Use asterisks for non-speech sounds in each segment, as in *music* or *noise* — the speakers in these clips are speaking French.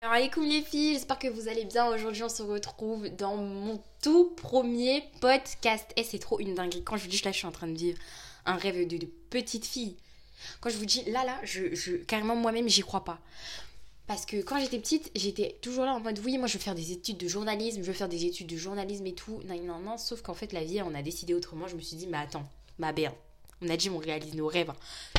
Alors écoute les filles, j'espère que vous allez bien. Aujourd'hui on se retrouve dans mon tout premier podcast. Et eh, c'est trop une dinguerie. Quand je vous dis là je suis en train de vivre un rêve de, petite fille. Quand je vous dis là là, je, carrément moi-même j'y crois pas. Parce que quand j'étais petite, j'étais toujours là en mode oui, moi je veux faire des études de journalisme, je veux faire des études de journalisme et tout. Non, non, non. Sauf qu'en fait la vie on a décidé autrement. Je me suis dit mais attends, ma merde on a dit on réalise nos rêves.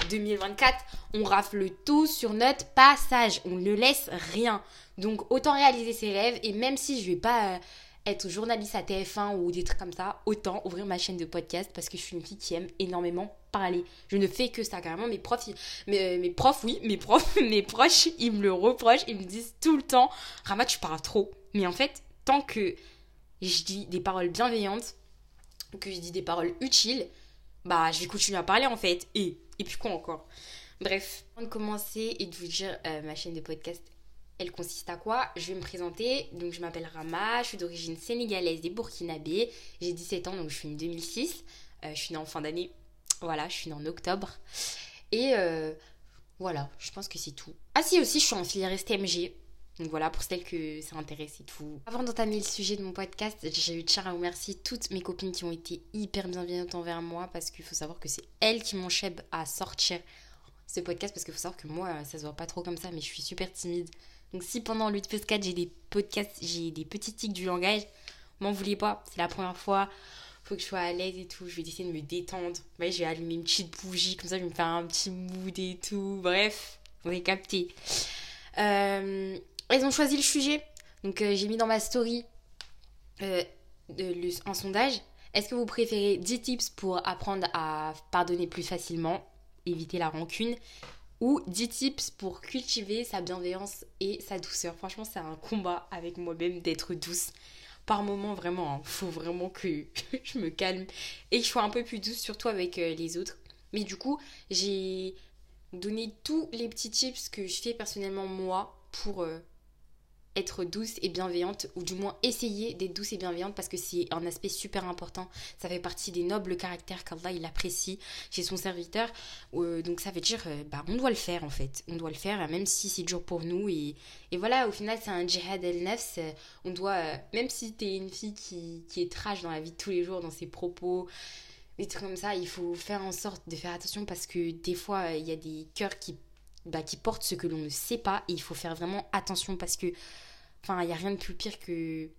2024, on rafle tout sur notre passage. On ne laisse rien. Donc autant réaliser ses rêves. Et même si je vais pas euh, être journaliste à TF1 ou des trucs comme ça, autant ouvrir ma chaîne de podcast parce que je suis une fille qui aime énormément parler. Je ne fais que ça carrément. Mes profs, mes, mes, profs, oui, mes profs, *laughs* mes proches, ils me le reprochent. Ils me disent tout le temps, Rama, tu parles trop. Mais en fait, tant que je dis des paroles bienveillantes, que je dis des paroles utiles, bah je vais continuer à parler en fait. Et, et puis quoi encore? Bref, avant de commencer et de vous dire euh, ma chaîne de podcast, elle consiste à quoi? Je vais me présenter. Donc je m'appelle Rama, je suis d'origine sénégalaise et burkinabé. J'ai 17 ans, donc je suis en 2006. Euh, je suis née en fin d'année. Voilà, je suis née en octobre. Et euh, voilà, je pense que c'est tout. Ah si aussi, je suis en filière STMG. Donc voilà, pour celles que ça intéresse et tout. Avant d'entamer le sujet de mon podcast, j'ai eu de à remercier toutes mes copines qui ont été hyper bienveillantes envers moi parce qu'il faut savoir que c'est elles qui m'ont à sortir ce podcast parce qu'il faut savoir que moi, ça se voit pas trop comme ça, mais je suis super timide. Donc si pendant le 4 j'ai des podcasts, j'ai des petits tics du langage, m'en voulez pas, c'est la première fois, faut que je sois à l'aise et tout, je vais essayer de me détendre. Je vais allumer une petite bougie, comme ça je vais me faire un petit mood et tout, bref, vous avez capté. Euh, elles ont choisi le sujet. Donc euh, j'ai mis dans ma story euh, un sondage. Est-ce que vous préférez 10 tips pour apprendre à pardonner plus facilement, éviter la rancune ou 10 tips pour cultiver sa bienveillance et sa douceur? Franchement, c'est un combat avec moi-même d'être douce. Par moments, vraiment, hein, faut vraiment que *laughs* je me calme et que je sois un peu plus douce, surtout avec euh, les autres. Mais du coup, j'ai donné tous les petits tips que je fais personnellement moi pour être douce et bienveillante, ou du moins essayer d'être douce et bienveillante parce que c'est un aspect super important. Ça fait partie des nobles caractères qu'Allah il apprécie chez son serviteur. Euh, donc ça veut dire, euh, bah, on doit le faire en fait. On doit le faire, même si c'est dur pour nous. Et, voilà, au final, c'est un jihad el-nafs. On doit, même si t'es une fille qui, qui est trash dans la vie de tous les jours, dans ses propos, des trucs comme ça, il faut faire en sorte de faire attention parce que des fois, il y a des cœurs qui bah, qui portent ce que l'on ne sait pas et il faut faire vraiment attention parce que Enfin, il n'y a rien de plus pire que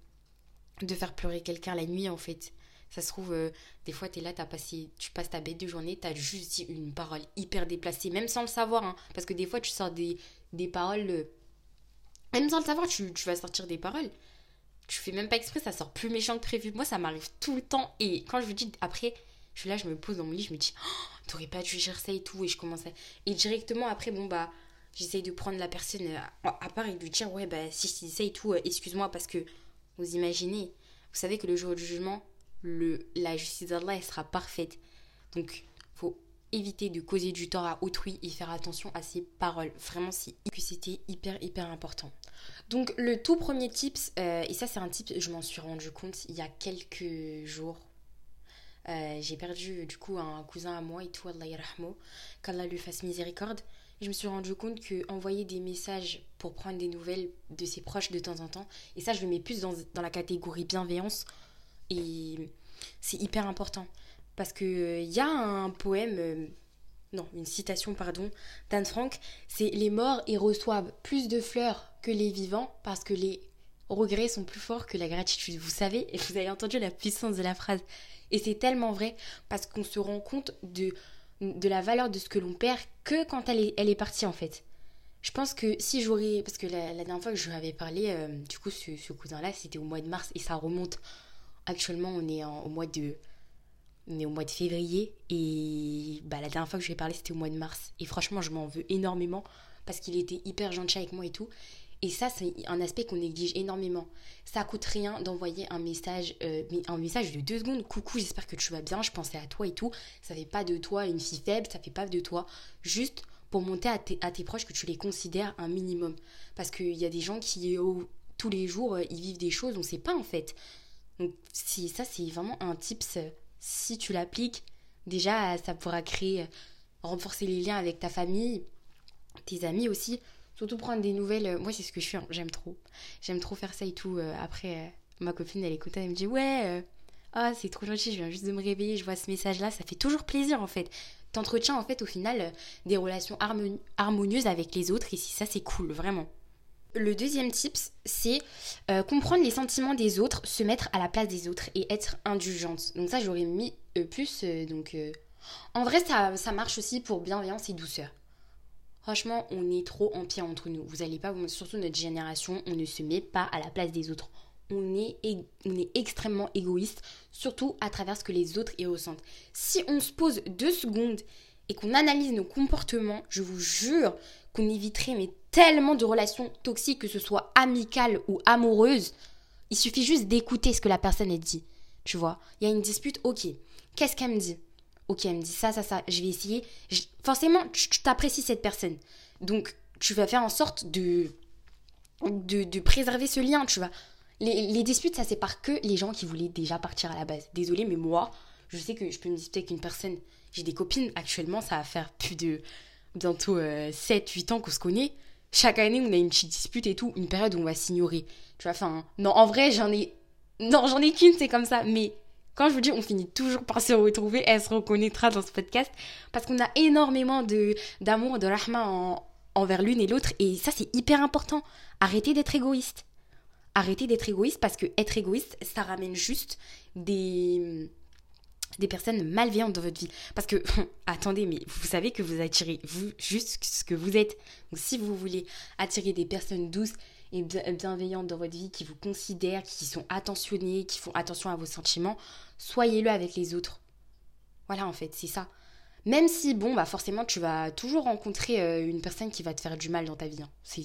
de faire pleurer quelqu'un la nuit, en fait. Ça se trouve, euh, des fois, es là, as passé, tu passes ta bête de journée, tu as juste dit une parole hyper déplacée, même sans le savoir. Hein. parce que des fois, tu sors des, des paroles. Euh, même sans le savoir, tu, vas sortir des paroles. Tu fais même pas exprès, ça sort plus méchant que prévu. Moi, ça m'arrive tout le temps. Et quand je vous dis, après, je suis là, je me pose dans mon lit, je me dis, oh, t'aurais pas dû gérer ça et tout. Et je commence à. Et directement, après, bon, bah j'essaye de prendre la personne euh, à part et de lui dire ouais bah si je ça et tout euh, excuse-moi parce que vous imaginez vous savez que le jour du jugement le la justice d'Allah sera parfaite. Donc faut éviter de causer du tort à autrui et faire attention à ses paroles. Vraiment c'est c'était hyper hyper important. Donc le tout premier tips euh, et ça c'est un tip je m'en suis rendu compte il y a quelques jours. J'ai perdu du coup un cousin à moi et tout Allah qu'Allah lui fasse miséricorde je me suis rendu compte que envoyer des messages pour prendre des nouvelles de ses proches de temps en temps, et ça je le mets plus dans, la catégorie bienveillance, et c'est hyper important. Parce qu'il il y a un poème, euh, non, une citation, pardon, d'Anne Frank, c'est Les morts y reçoivent plus de fleurs que les vivants parce que les regrets sont plus forts que la gratitude. Vous savez, et vous avez entendu la puissance de la phrase. Et c'est tellement vrai parce qu'on se rend compte de de la valeur de ce que l'on perd que quand elle est, elle est partie en fait. Je pense que si j'aurais. Parce que la, dernière fois que je lui avais parlé, euh, du coup, ce, cousin-là, c'était au mois de mars et ça remonte. Actuellement, on est au mois de. On est au mois de février et bah, la dernière fois que je lui ai parlé, c'était au mois de mars. Et franchement, je m'en veux énormément parce qu'il était hyper gentil avec moi et tout. Et ça, c'est un aspect qu'on néglige énormément. Ça coûte rien d'envoyer un message, euh, un message de deux secondes. Coucou, j'espère que tu vas bien, je pensais à toi et tout. Ça fait pas de toi une fille faible, ça fait pas de toi juste pour monter à, tes proches que tu les considères un minimum. Parce qu'il y a des gens qui, tous les jours, euh, ils vivent des choses, on sait pas en fait. Donc, si, ça, c'est vraiment un tips. Si tu l'appliques, déjà, ça pourra créer, renforcer les liens avec ta famille, tes amis aussi Surtout prendre des nouvelles. euh, moi, c'est ce que je fais. hein, J'aime trop. J'aime trop faire ça et tout. euh, après, euh, ma copine, elle écoute, elle me dit Ouais, ah, c'est trop gentil, je viens juste de me réveiller, je vois ce message-là. Ça fait toujours plaisir, en fait. T'entretiens, en fait, au final, des relations harmoni- harmonieuses avec les autres. Et si ça, c'est cool, vraiment. Le deuxième tips, c'est comprendre les sentiments des autres, se mettre à la place des autres et être indulgente. Donc ça, j'aurais mis euh, plus. donc, en vrai, ça, ça marche aussi pour bienveillance et douceur. Franchement, on est trop en pire entre nous. Vous allez pas, surtout notre génération, on ne se met pas à la place des autres. On est, on est extrêmement égoïste, surtout à travers ce que les autres y ressentent. Si on se pose deux secondes et qu'on analyse nos comportements, je vous jure qu'on éviterait mais tellement de relations toxiques, que ce soit amicales ou amoureuses. Il suffit juste d'écouter ce que la personne a dit. Tu vois, il y a une dispute, ok. Qu'est-ce qu'elle me dit? Ok, elle me dit ça, ça, ça. Je vais essayer. Forcément, tu t'apprécies cette personne. Donc, tu vas faire en sorte de, de, préserver ce lien, tu vois. Les, les disputes, ça sépare que les gens qui voulaient déjà partir à la base. Désolée, mais moi, je sais que je peux me disputer avec une personne. J'ai des copines actuellement, ça va faire plus de bientôt 7-8 ans qu'on se connaît. Chaque année, on a une petite dispute et tout, une période où on va s'ignorer. Tu vois, enfin, non, en vrai, j'en ai. Non, j'en ai qu'une, c'est comme ça. Mais quand je vous dis, on finit toujours par se retrouver, elle se reconnaîtra dans ce podcast. Parce qu'on a énormément d'amour, de rahma en- envers l'une et l'autre. Et ça, c'est hyper important. Arrêtez d'être égoïste. Arrêtez d'être égoïste parce que être égoïste, ça ramène juste des des personnes malveillantes dans votre vie. Parce que, *laughs* attendez, mais vous savez que vous attirez vous juste ce que vous êtes. Donc si vous voulez attirer des personnes douces et bien- bienveillantes dans votre vie, qui vous considèrent, qui sont attentionnées, qui font attention à vos sentiments, soyez-le avec les autres. Voilà, en fait, c'est ça. Même si, bon, bah forcément, tu vas toujours rencontrer euh, une personne qui va te faire du mal dans ta vie. hein. C'est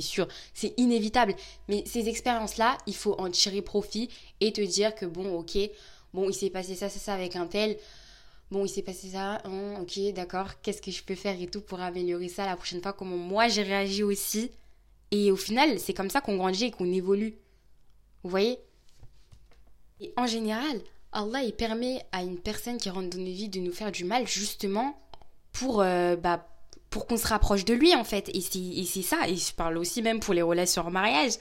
sûr, c'est inévitable. Mais ces expériences-là, il faut en tirer profit et te dire que, bon, ok, bon, il s'est passé ça, ça, ça avec un tel. Bon, il s'est passé ça, hein, ok, d'accord, qu'est-ce que je peux faire et tout pour améliorer ça la prochaine fois, comment moi j'ai réagi aussi? Et au final, c'est comme ça qu'on grandit et qu'on évolue. Vous voyez? Et en général, Allah, il permet à une personne qui rentre dans nos vies de nous faire du mal, justement, pour, euh, bah, pour qu'on se rapproche de lui, en fait. Et c'est ça. Et je parle aussi même pour les relations en mariage.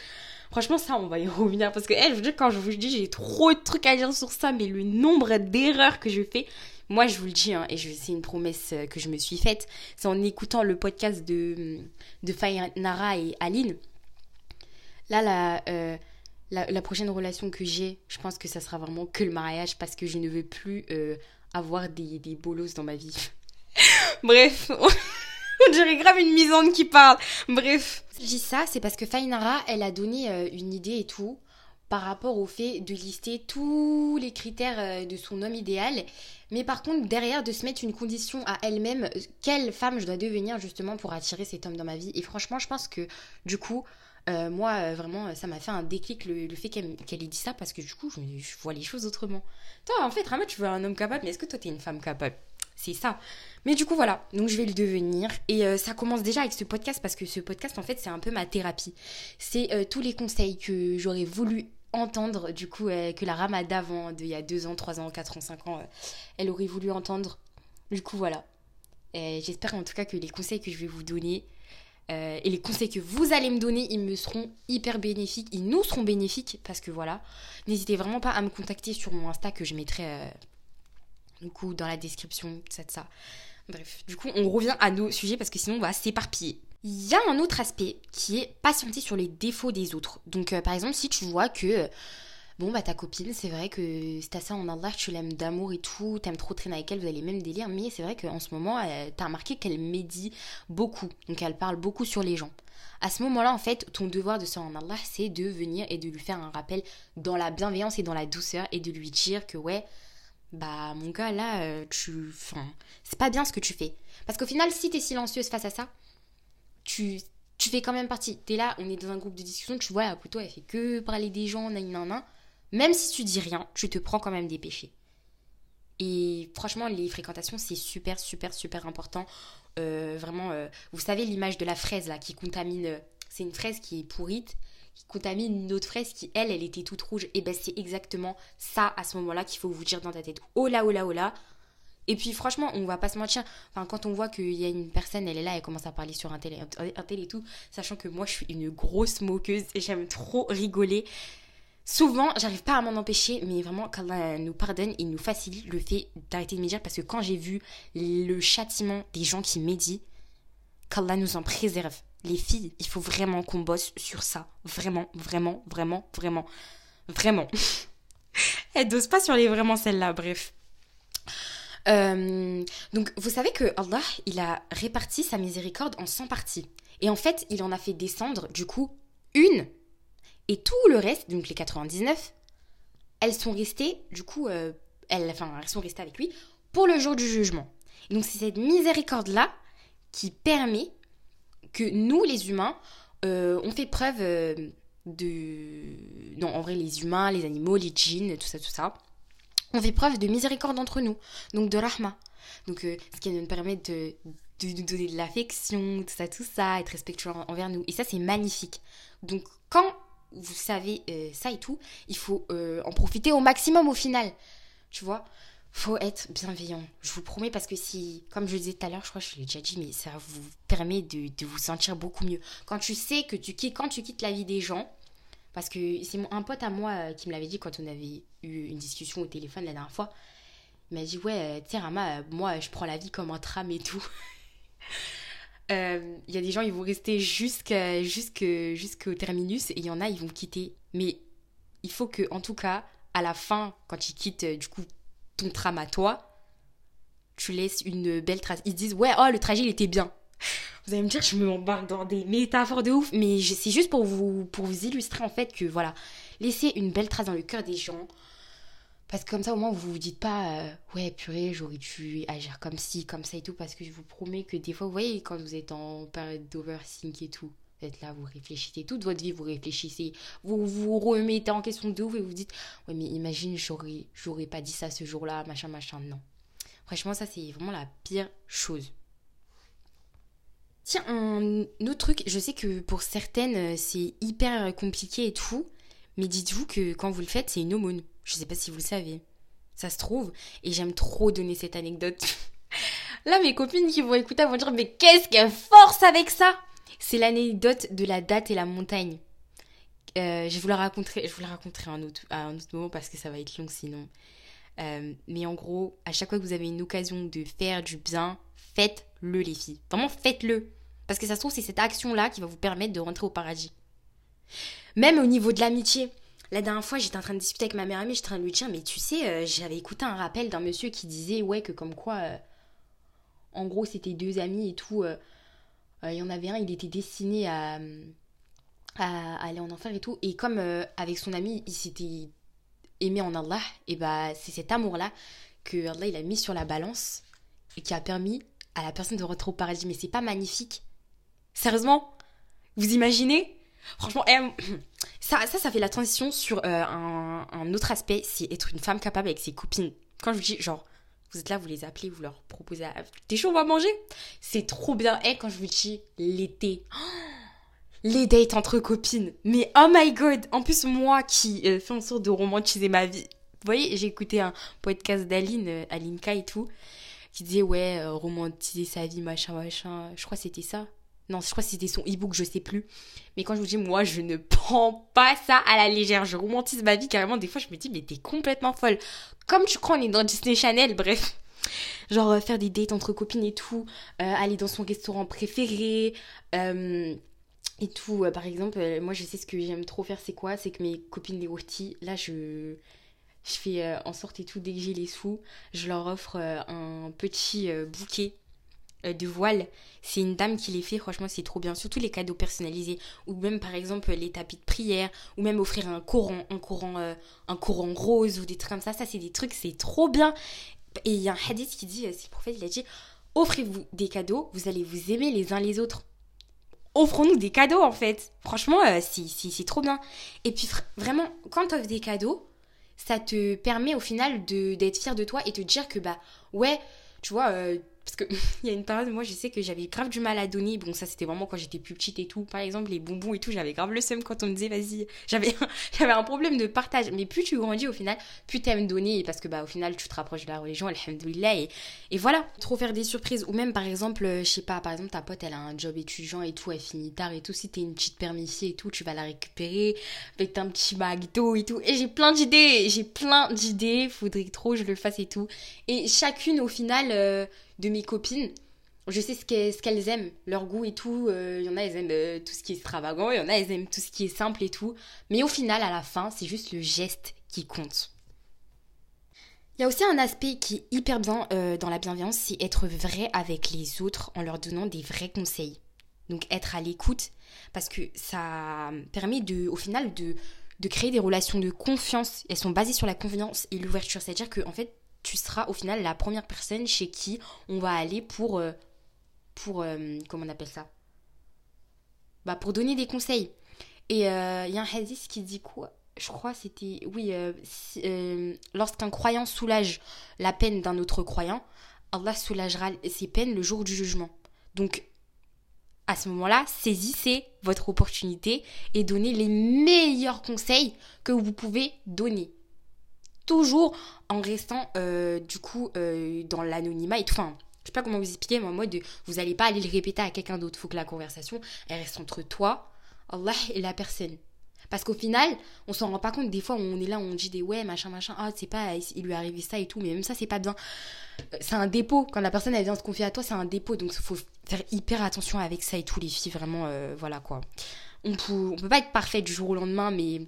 Franchement, ça, on va y revenir. Parce que, elle, je vous quand je vous dis, j'ai trop de trucs à dire sur ça, mais le nombre d'erreurs que je fais, moi, je vous le dis, hein, et c'est une promesse euh, que je me suis faite, c'est en écoutant le podcast de, de Fayanara et Aline. Là, la, euh, la, la prochaine relation que j'ai, je pense que ça sera vraiment que le mariage parce que je ne veux plus euh, avoir des, des bolos dans ma vie. *laughs* Bref, *laughs* on dirait grave une misante qui parle. Bref. Je dis ça, c'est parce que Fainara, elle a donné une idée et tout par rapport au fait de lister tous les critères euh, de son homme idéal, mais par contre derrière de se mettre une condition à elle-même, euh, quelle femme je dois devenir justement pour attirer cet homme dans ma vie. Et franchement, je pense que du coup, euh, moi vraiment, ça m'a fait un déclic le, fait qu'elle ait dit ça parce que du coup, je, vois les choses autrement. Toi, en fait, Rama, tu veux un homme capable, mais est-ce que toi, t'es une femme capable? C'est ça. Mais du coup, voilà. Donc, je vais le devenir. Et ça commence déjà avec ce podcast parce que ce podcast, en fait, c'est un peu ma thérapie. C'est tous les conseils que j'aurais voulu entendre, du coup, euh, que la Rama d'avant, d'il y a 2 ans, 3 ans, 4 ans, 5 ans, euh, elle aurait voulu entendre. Du coup, voilà. J'espère en tout cas que les conseils que je vais vous donner euh, et les conseils que vous allez me donner, ils me seront hyper bénéfiques, ils nous seront bénéfiques parce que voilà, n'hésitez vraiment pas à me contacter sur mon Insta que je mettrai du coup dans la description, ça ça. Bref, du coup, on revient à nos sujets parce que sinon on va s'éparpiller. Il y a un autre aspect qui est patienter sur les défauts des autres. Donc, euh, par exemple, si tu vois que, euh, bon, bah ta copine, c'est vrai que c'est à ça en Allah, tu l'aimes d'amour et tout, t'aimes trop traîner avec elle, vous avez les mêmes délires, mais c'est vrai qu'en ce moment, euh, t'as remarqué qu'elle médit beaucoup. Donc, elle parle beaucoup sur les gens. À ce moment-là, en fait, ton devoir de ça en Allah, c'est de venir et de lui faire un rappel dans la bienveillance et dans la douceur et de lui dire que, ouais, bah mon gars là euh, tu enfin c'est pas bien ce que tu fais parce qu'au final si t'es silencieuse face à ça tu fais quand même partie t'es là on est dans un groupe de discussion tu vois plutôt elle fait que parler des gens nan, nan, nan. même si tu dis rien tu te prends quand même des péchés et franchement les fréquentations c'est super super super important Euh, vraiment euh, vous savez l'image de la fraise là qui contamine euh, c'est une fraise qui est pourrite qui contamine une autre fraise qui, elle, elle était toute rouge. Et ben c'est exactement ça à ce moment-là qu'il faut vous dire dans ta tête. Oh là, oh là, oh là. Et puis franchement, on va pas se mentir. Enfin, quand on voit qu'il y a une personne, elle est là, elle commence à parler sur un télé, un télé et tout, sachant que moi je suis une grosse moqueuse et j'aime trop rigoler. Souvent, j'arrive pas à m'en empêcher, mais vraiment, qu'Allah nous pardonne et nous facilite le fait d'arrêter de médire parce que quand j'ai vu le châtiment des gens qui médient, qu'Allah nous en préserve. Les filles, il faut vraiment qu'on bosse sur ça. Vraiment, vraiment, vraiment, vraiment, vraiment. *laughs* Elle dose pas sur les vraiment celles-là, bref. Euh, donc, vous savez que Allah, il a réparti sa miséricorde en 100 parties. Et en fait, il en a fait descendre, du coup, une. Et tout le reste, donc les 99, elles sont restées, du coup, euh, elles, enfin, elles sont restées avec lui pour le jour du jugement. Et donc, c'est cette miséricorde-là qui permet que nous, les humains, euh, on fait preuve de... Non, en vrai, les humains, les animaux, les djinns, tout ça, tout ça on fait preuve de miséricorde entre nous, donc de rahma. Donc, euh, ce qui nous permet de, nous donner de l'affection, tout ça, tout ça, être respectueux envers nous. Et ça, c'est magnifique. Donc, quand vous savez euh, ça et tout, il faut euh, en profiter au maximum au final. Tu vois faut être bienveillant, je vous promets, parce que si, comme je le disais tout à l'heure, je crois que je l'ai déjà dit, mais ça vous permet de, de, vous sentir beaucoup mieux. Quand tu sais que tu quittes, quand tu quittes la vie des gens, parce que c'est un pote à moi euh, qui me l'avait dit quand on avait eu une discussion au téléphone la dernière fois. Il m'a dit Ouais, euh, tu sais, Rama, euh, moi, je prends la vie comme un tram et tout. *laughs* Il y a des gens, ils vont rester jusqu'à, jusqu'au terminus et il y en a, ils vont quitter. Mais il faut que, en tout cas, à la fin, quand ils quittent, du coup, ton tram à toi, tu laisses une belle trace. Ils disent Ouais, oh, le trajet, il était bien. Vous allez me dire, je me m'embarque dans des métaphores de ouf, mais c'est juste pour vous, pour vous illustrer en fait que voilà, laissez une belle trace dans le cœur des gens. Parce que comme ça, au moins, vous vous dites pas, euh, ouais, purée, j'aurais dû agir comme ci, comme ça et tout. Parce que je vous promets que des fois, vous voyez, quand vous êtes en période d'oversing et tout, vous êtes là, vous réfléchissez toute votre vie, vous réfléchissez, vous vous remettez en question de ouf et vous dites, ouais, mais imagine, j'aurais, j'aurais pas dit ça ce jour-là, machin, machin. Non. Franchement, ça, c'est vraiment la pire chose. Tiens, un autre truc, je sais que pour certaines, euh, c'est hyper compliqué et tout, mais dites-vous que quand vous le faites, c'est une aumône. Je sais pas si vous le savez. Ça se trouve, et j'aime trop donner cette anecdote. *laughs* Là, mes copines qui vont écouter vont dire, mais qu'est-ce qu'elle force avec ça? C'est l'anecdote de la date et la montagne. Euh, je vous la raconterai, je vous la raconterai un autre, à un autre moment parce que ça va être long sinon. Euh, mais en gros, à chaque fois que vous avez une occasion de faire du bien, faites-le les filles. Vraiment faites-le. Parce que ça se trouve, c'est cette action-là qui va vous permettre de rentrer au paradis. Même au niveau de l'amitié. La dernière fois, j'étais en train de discuter avec ma mère amie, j'étais en train de lui dire, mais tu sais, euh, j'avais écouté un rappel d'un monsieur qui disait, ouais, que comme quoi, euh, en gros, c'était deux amis et tout. Euh, il y en avait un, il était destiné à, à, aller en enfer et tout. Et comme avec son ami, il s'était aimé en Allah, et bah, c'est cet amour-là que Allah, il a mis sur la balance et qui a permis à la personne de rentrer au paradis. Mais c'est pas magnifique Sérieusement? Vous imaginez? Franchement, *clears throat* ça, ça, ça fait la transition sur euh, un, autre aspect, c'est être une femme capable avec ses copines. Quand je vous dis, genre, vous êtes là, vous les appelez, vous leur proposez T'es chaud, on va manger C'est trop bien. Et quand je vous dis l'été, *gasps* les dates entre copines. Mais oh my god En plus, moi qui euh, fais en sorte de romantiser ma vie. Vous voyez, j'ai écouté un podcast d'Aline, euh, Alinka et tout, qui disait, ouais, romantiser sa vie, machin, machin. Je crois que c'était ça. Non, je crois que c'était son e-book, je sais plus. Mais quand je vous dis, moi, je ne prends pas ça à la légère. Je romantise ma vie carrément. Des fois, je me dis, mais t'es complètement folle. Comme tu crois, on est dans Disney Channel, bref. Genre, euh, faire des dates entre copines et tout. Euh, aller dans son restaurant préféré. Euh, et tout. par exemple, moi, je sais ce que j'aime trop faire, c'est quoi? C'est que mes copines les rôtis, là, je je fais en sorte et tout, dès que j'ai les sous, je leur offre un petit bouquet de voile. C'est une dame qui les fait, franchement, c'est trop bien. Surtout les cadeaux personnalisés. Ou même, par exemple, les tapis de prière. Ou même offrir un courant, un courant, euh, un courant rose ou des trucs comme ça. Ça, c'est des trucs, c'est trop bien. Et il y a un hadith qui dit, euh, c'est le prophète, il a dit, offrez-vous des cadeaux, vous allez vous aimer les uns les autres. Offrons-nous des cadeaux, en fait. Franchement, c'est trop bien. Et puis, vraiment, quand tu offres des cadeaux, ça te permet au final d'être fier de toi et te dire que, bah, ouais, tu vois, parce que *laughs* il y a une période, moi je sais que j'avais grave du mal à donner. Bon, ça c'était vraiment quand j'étais plus petite et tout. Par exemple, les bonbons et tout, j'avais grave le seum quand on me disait vas-y. J'avais, *laughs* j'avais un problème de partage. Mais plus tu grandis au final, plus t'aimes donner parce que bah au final tu te rapproches de la religion, alhamdoulilah. Et, et voilà, trop faire des surprises. Ou même par exemple, euh, je sais pas, par exemple ta pote elle a un job étudiant et tout, elle finit tard et tout. Si t'es une petite permissier et tout, tu vas la récupérer avec un petit McDo et tout. Et j'ai plein d'idées, j'ai plein d'idées. Faudrait trop je le fasse et tout. Et chacune au final. Euh, de mes copines, je sais ce qu'elles aiment, leur goût et tout. Il euh, y en a, elles aiment euh, tout ce qui est extravagant, il y en a, elles aiment tout ce qui est simple et tout. Mais au final, à la fin, c'est juste le geste qui compte. Il y a aussi un aspect qui est hyper bien euh, dans la bienveillance, c'est être vrai avec les autres en leur donnant des vrais conseils. Donc être à l'écoute, parce que ça permet de, au final de, de créer des relations de confiance. Elles sont basées sur la confiance et l'ouverture. C'est-à-dire que en fait, tu seras au final la première personne chez qui on va aller pour. Euh, pour euh, comment on appelle ça? Bah, pour donner des conseils. Et il euh, y a un hadith qui dit quoi? Je crois c'était. Oui, lorsqu'un croyant soulage la peine d'un autre croyant, Allah soulagera ses peines le jour du jugement. Donc, à ce moment-là, saisissez votre opportunité et donnez les meilleurs conseils que vous pouvez donner toujours en restant euh, du coup euh, dans l'anonymat et tout. Enfin, je sais pas comment vous expliquer, mais en mode vous n'allez pas aller le répéter à quelqu'un d'autre. Faut que la conversation elle reste entre toi, Allah et la personne. Parce qu'au final, on s'en rend pas compte. Des fois, on est là, on dit des ouais, machin, machin. Ah, c'est pas, il lui est arrivé ça et tout. Mais même ça, c'est pas bien. Euh, c'est un dépôt. Quand la personne, elle vient se confier à toi, c'est un dépôt. Donc, il faut faire hyper attention avec ça et tout, les filles. Vraiment, voilà quoi. On peut, on peut pas être parfait du jour au lendemain, mais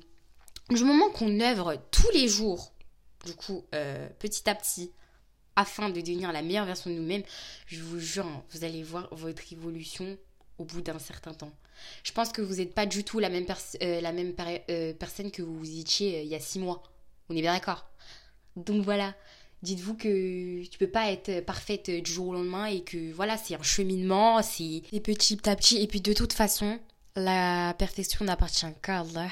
du moment qu'on œuvre tous les jours du coup, euh, petit à petit, afin de devenir la meilleure version de nous-mêmes, je vous jure, vous allez voir votre évolution au bout d'un certain temps. Je pense que vous n'êtes pas du tout la même, euh, euh, personne que vous étiez il y a six mois. On est bien d'accord Donc voilà, dites-vous que tu peux pas être parfaite du jour au lendemain et que voilà, c'est un cheminement, c'est petit à petit. Et puis de toute façon, la perfection n'appartient qu'à Allah.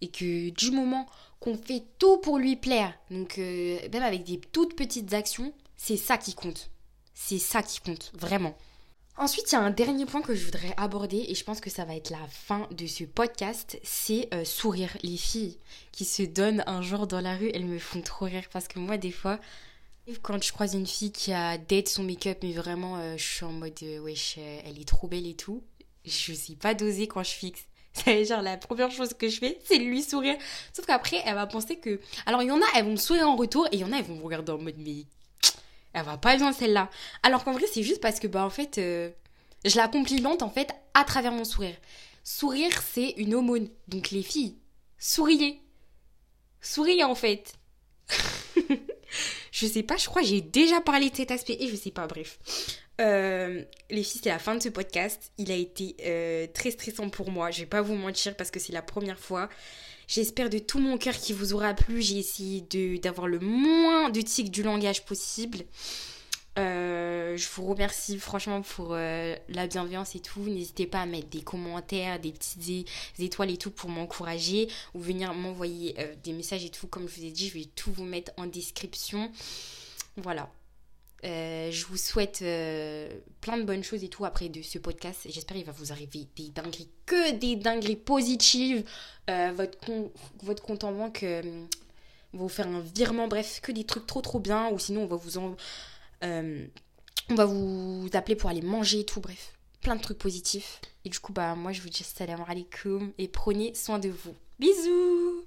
Et que du moment qu'on fait tout pour lui plaire. Donc euh, même avec des toutes petites actions, c'est ça qui compte. C'est ça qui compte, vraiment. Ensuite, il y a un dernier point que je voudrais aborder et je pense que ça va être la fin de ce podcast, c'est euh, sourire. Les filles qui se donnent un jour dans la rue, elles me font trop rire parce que moi, des fois, quand je croise une fille qui a date son make-up, mais vraiment, euh, je suis en mode, wesh, elle est trop belle et tout, je sais pas doser quand je fixe. *laughs* C'est genre la première chose que je fais, c'est lui sourire. Sauf qu'après, elle va penser que. Alors, il y en a, elles vont me sourire en retour, et il y en a, elles vont me regarder en mode, mais. *tsk* Elle va pas bien celle-là. Alors qu'en vrai, c'est juste parce que, bah, en fait, euh, je la complimente, en fait, à travers mon sourire. Sourire, c'est une aumône. Donc, les filles, souriez. Souriez, en fait. *laughs* je sais pas, je crois j'ai déjà parlé de cet aspect, et je sais pas, bref. Euh, les filles, c'est la fin de ce podcast. Il a été euh, très stressant pour moi. Je vais pas vous mentir parce que c'est la première fois. J'espère de tout mon cœur qu'il vous aura plu. J'ai essayé d'avoir le moins de tics du langage possible. Euh, je vous remercie franchement pour la bienveillance et tout. N'hésitez pas à mettre des commentaires, des petites étoiles et tout pour m'encourager ou venir m'envoyer des messages et tout. Comme je vous ai dit, je vais tout vous mettre en description. Voilà. Euh, je vous souhaite euh, plein de bonnes choses et tout après de ce podcast. J'espère qu'il va vous arriver des dingueries, que des dingueries positives. Euh, votre, votre compte en banque va vous faire un virement, bref, que des trucs trop trop bien. Ou sinon, on va vous en, on va vous appeler pour aller manger et tout. Bref, plein de trucs positifs. Et du coup, bah moi, je vous dis salam alaikum et prenez soin de vous. Bisous